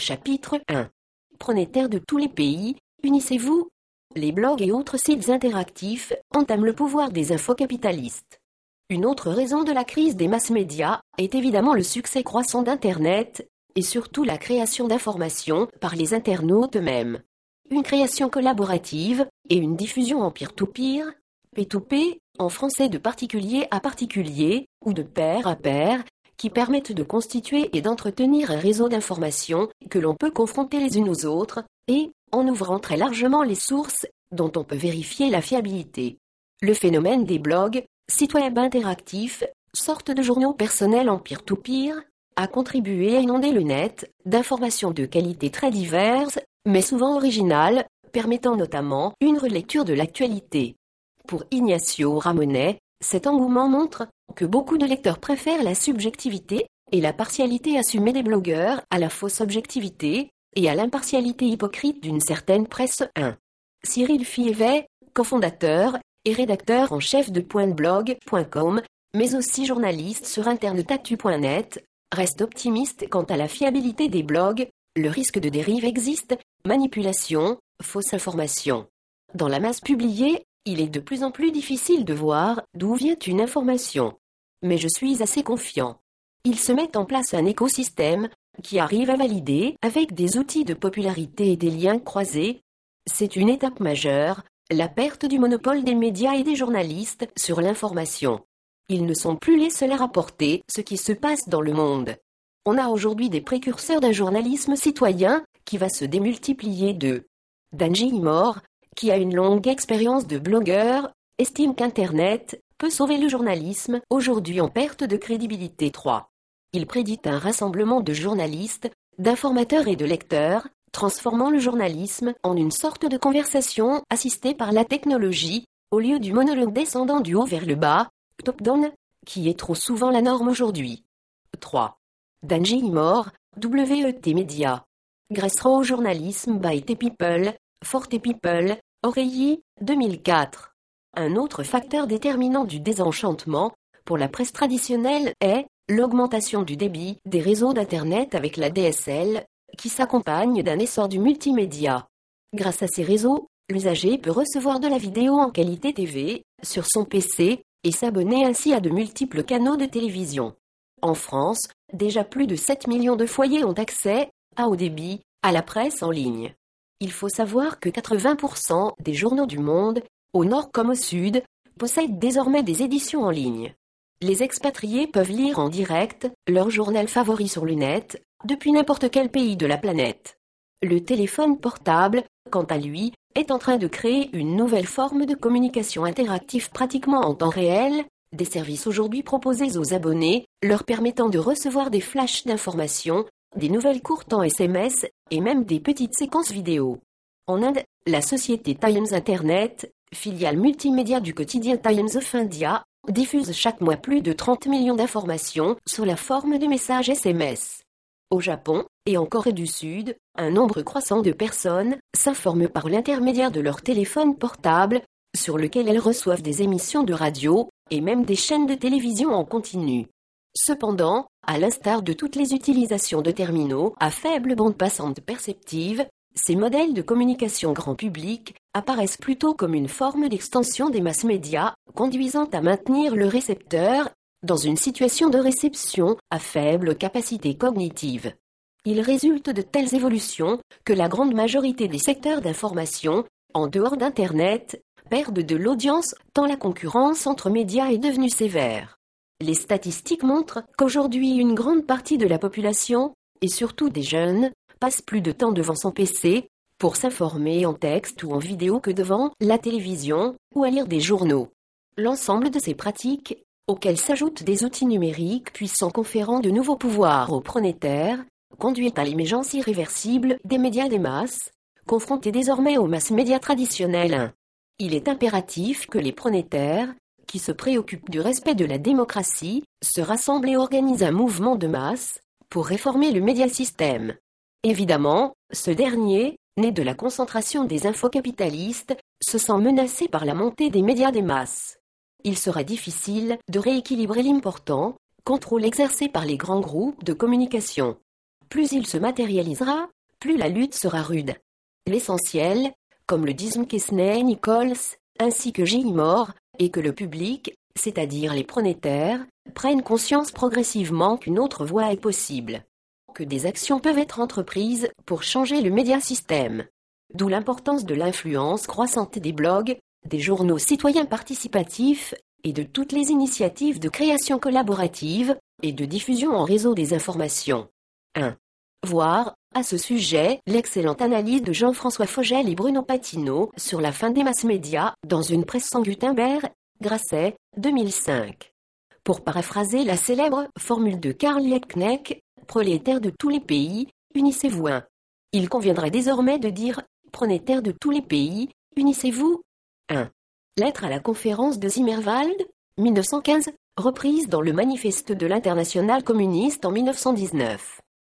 Chapitre 1 Pronétaires de tous les pays, unissez-vous Les blogs et autres sites interactifs entament le pouvoir des infocapitalistes. Une autre raison de la crise des masses médias est évidemment le succès croissant d'Internet, et surtout la création d'informations par les internautes eux-mêmes. Une création collaborative et une diffusion en peer-to-peer, P2P, en français de particulier à particulier, ou de pair à pair, qui permettent de constituer et d'entretenir un réseau d'informations que l'on peut confronter les unes aux autres, et, en ouvrant très largement les sources, dont on peut vérifier la fiabilité. Le phénomène des blogs, sites web interactifs, sorte de journaux personnels en peer-to-peer, a contribué à inonder le net d'informations de qualité très diverses, mais souvent originales, permettant notamment une relecture de l'actualité. Pour Ignacio Ramonet, cet engouement montre que beaucoup de lecteurs préfèrent la subjectivité et la partialité assumée des blogueurs à la fausse objectivité et à l'impartialité hypocrite d'une certaine presse 1. Cyril Fievet, cofondateur et rédacteur en chef de pointblog.com, mais aussi journaliste sur internetatu.net, reste optimiste quant à la fiabilité des blogs, le risque de dérive existe, manipulation, fausse information. Dans la masse publiée, il est de plus en plus difficile de voir d'où vient une information. Mais je suis assez confiant. Il se met en place un écosystème qui arrive à valider avec des outils de popularité et des liens croisés. C'est une étape majeure, la perte du monopole des médias et des journalistes sur l'information. Ils ne sont plus les seuls à rapporter ce qui se passe dans le monde. On a aujourd'hui des précurseurs d'un journalisme citoyen qui va se démultiplier de Danji Mort, qui a une longue expérience de blogueur, estime qu'Internet peut sauver le journalisme, aujourd'hui en perte de crédibilité 3. Il prédit un rassemblement de journalistes, d'informateurs et de lecteurs, transformant le journalisme en une sorte de conversation assistée par la technologie, au lieu du monologue descendant du haut vers le bas, top-down, qui est trop souvent la norme aujourd'hui. 3. Danji Mort, WET Media. Grassera au journalisme by T People, Forte People, Oreilly, 2004. Un autre facteur déterminant du désenchantement, pour la presse traditionnelle, est l'augmentation du débit des réseaux d'Internet avec la DSL, qui s'accompagne d'un essor du multimédia. Grâce à ces réseaux, l'usager peut recevoir de la vidéo en qualité TV, sur son PC, et s'abonner ainsi à de multiples canaux de télévision. En France, déjà plus de 7 millions de foyers ont accès, à haut débit, à la presse en ligne. Il faut savoir que 80% des journaux du monde, au nord comme au sud, possèdent désormais des éditions en ligne. Les expatriés peuvent lire en direct leur journal favori sur le net, depuis n'importe quel pays de la planète. Le téléphone portable, quant à lui, est en train de créer une nouvelle forme de communication interactive pratiquement en temps réel, des services aujourd'hui proposés aux abonnés, leur permettant de recevoir des flashs d'informations des nouvelles courtes en SMS et même des petites séquences vidéo. En Inde, la société Times Internet, filiale multimédia du quotidien Times of India, diffuse chaque mois plus de 30 millions d'informations sous la forme de messages SMS. Au Japon, et en Corée du Sud, un nombre croissant de personnes s'informent par l'intermédiaire de leur téléphone portable, sur lequel elles reçoivent des émissions de radio, et même des chaînes de télévision en continu. Cependant, à l'instar de toutes les utilisations de terminaux à faible bande passante perceptive, ces modèles de communication grand public apparaissent plutôt comme une forme d'extension des masses médias, conduisant à maintenir le récepteur dans une situation de réception à faible capacité cognitive. Il résulte de telles évolutions que la grande majorité des secteurs d'information, en dehors d'Internet, perdent de l'audience tant la concurrence entre médias est devenue sévère. Les statistiques montrent qu'aujourd'hui une grande partie de la population, et surtout des jeunes, passe plus de temps devant son PC, pour s'informer en texte ou en vidéo que devant la télévision, ou à lire des journaux. L'ensemble de ces pratiques, auxquelles s'ajoutent des outils numériques puissants conférant de nouveaux pouvoirs aux pronétaires, conduit à l'émergence irréversible des médias des masses, confrontés désormais aux masses médias traditionnelles. Il est impératif que les pronétaires, qui se préoccupent du respect de la démocratie, se rassemblent et organisent un mouvement de masse pour réformer le médiasystème. Évidemment, ce dernier, né de la concentration des infocapitalistes, se sent menacé par la montée des médias des masses. Il sera difficile de rééquilibrer l'important contrôle exercé par les grands groupes de communication. plus il se matérialisera, plus la lutte sera rude. L'essentiel, comme le disent Mckesney Nichols, ainsi que J. Est que le public, c'est-à-dire les pronétaires, prennent conscience progressivement qu'une autre voie est possible. Que des actions peuvent être entreprises pour changer le médiasystème. D'où l'importance de l'influence croissante des blogs, des journaux citoyens participatifs, et de toutes les initiatives de création collaborative, et de diffusion en réseau des informations. 1. Voir, à ce sujet, l'excellente analyse de Jean-François Fogel et Bruno Patino sur la fin des masses médias dans une presse sans Gutenberg, Grasset, 2005. Pour paraphraser la célèbre formule de Karl Liebknecht, prolétaires de tous les pays, unissez-vous un. Il conviendrait désormais de dire, prolétaires de tous les pays, unissez-vous 1. Lettre à la conférence de Zimmerwald, 1915, reprise dans le manifeste de l'Internationale communiste en 1919.